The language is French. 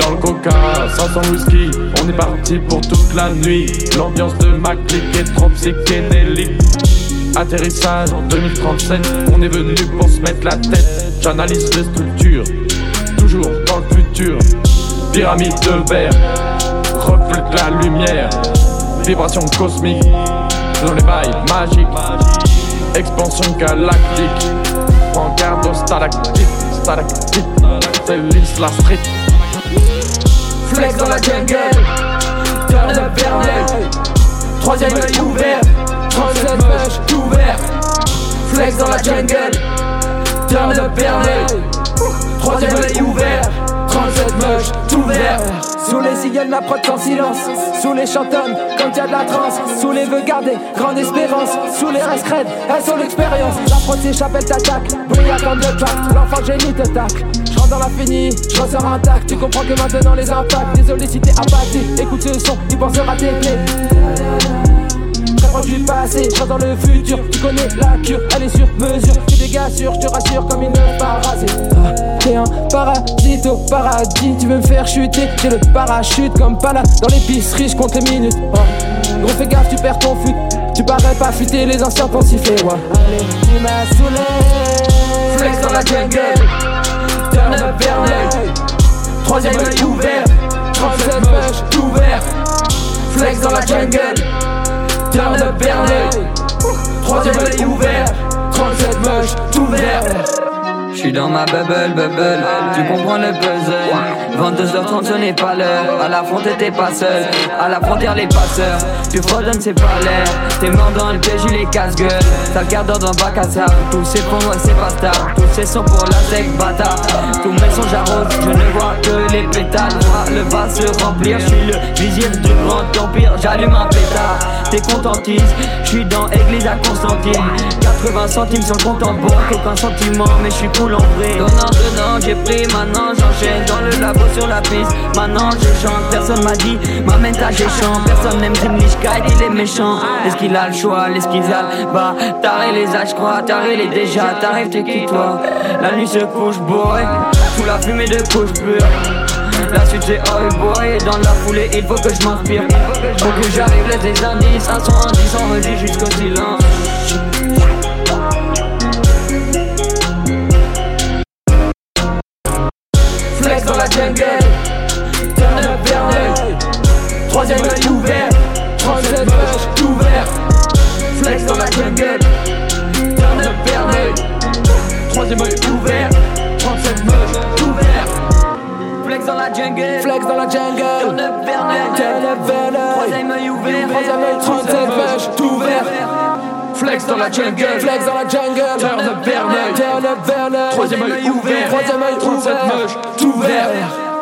Dans le coca, 500 whisky, on est parti pour toute la nuit. L'ambiance de ma clique est trop psychédélique. Atterrissage en 2037, on est venu pour se mettre la tête. J'analyse les structures, toujours dans le futur. Pyramide de verre, reflète la lumière. Vibration cosmique, dans les bails magiques. Expansion galactique, prends garde aux stalactites, stalactites. C'est l'Isla Street. Flex dans la jungle, turn up Verneuil. Troisième œil ouvert, 37 bush tout ouvert. Flex dans la jungle, turn up Verneuil. Troisième œil ouvert, 37 mush tout ouvert. Sous les cigales, la prod en silence. Sous les chantonnes, quand y'a de la transe. Sous les vœux gardés, grande espérance. Sous les restes elles sont l'expérience. La prod s'échappe, elle t'attaque. Comme de track, l'enfant génie te tacle. Je rentre dans la finie, je ressors intact. Tu comprends que maintenant les impacts. Désolé si t'es apathie. Écoute ce son, il pensera tes clés. Du passé, je dans le futur. Tu connais la cure, elle est sur mesure. Tu gars sûrs, je te rassure comme une parasite. T'es un parasite au paradis. Tu veux me faire chuter, j'ai le parachute comme pas là. Dans l'épicerie, je compte les minutes. Oh. Gros, fais gaffe, tu perds ton fut. Tu parais pas futé, les anciens t'ont sifflé. Ouais. Allez, tu m'as saoulé. Flex dans la jungle, turn up Verneuil. Troisième œil ouvert, 37 bush tout ouvert. Flex dans la jungle, turn up Verneuil. Dans ma bubble, bubble, tu comprends le puzzle. 22h30 ce n'est pas l'heure, à la frontière t'es pas seul. À la frontière les passeurs, tu fredonnes c'est pas l'air. T'es mort dans le piège, il est casse-gueule. T'as le quart d'heure dans bac à sable Tous ces fonds, ouais c'est pas stable Tous ces sons pour la sec bâtard. Tous mes sons j'arrose, je ne vois que les pétales. Le vase se remplir, j'suis le vizir du grand empire. J'allume un pétard, t'es contentise. J'suis dans église à Constantine. 80 centimes sur le compte en banque, aucun sentiment mais j'suis cool en Donnant, donnant, j'ai pris, maintenant j'enchaîne Dans le labo sur la piste, maintenant je chante. Personne m'a dit, ma mentage est chant Personne n'aime Zimlichkeit, il est méchant. Est-ce qu'il a le choix, est-ce qu'il a le bas? Taré les âges, crois, taré les déjà. T'arrives, t'es qui toi? La nuit se couche, boy. Sous la fumée de couche pure. La suite c'est oh boy. Dans la foulée il faut que je m'inspire. Faut que j'arrive les indices. Un son indice on me dit jusqu'au silence Flex dans la jungle, turn up Verneuil. Troisième œil ouvert, 37 bush tout. Flex dans la jungle, turn up Verneuil. Troisième œil ouvert, 37 bush tout. Flex dans la jungle Flex dans la jungle, Turn up Verneuil turn up Verneuil. Troisième œil ouvert Troisième œil, 37 bush tout ouvert. Flex dans la jungle. Flex dans la jungle, Turn up Verneuil. Turn up Verneuil. Troisième œil ouvert. Troisième œil 37 ouvert, tout ouvert.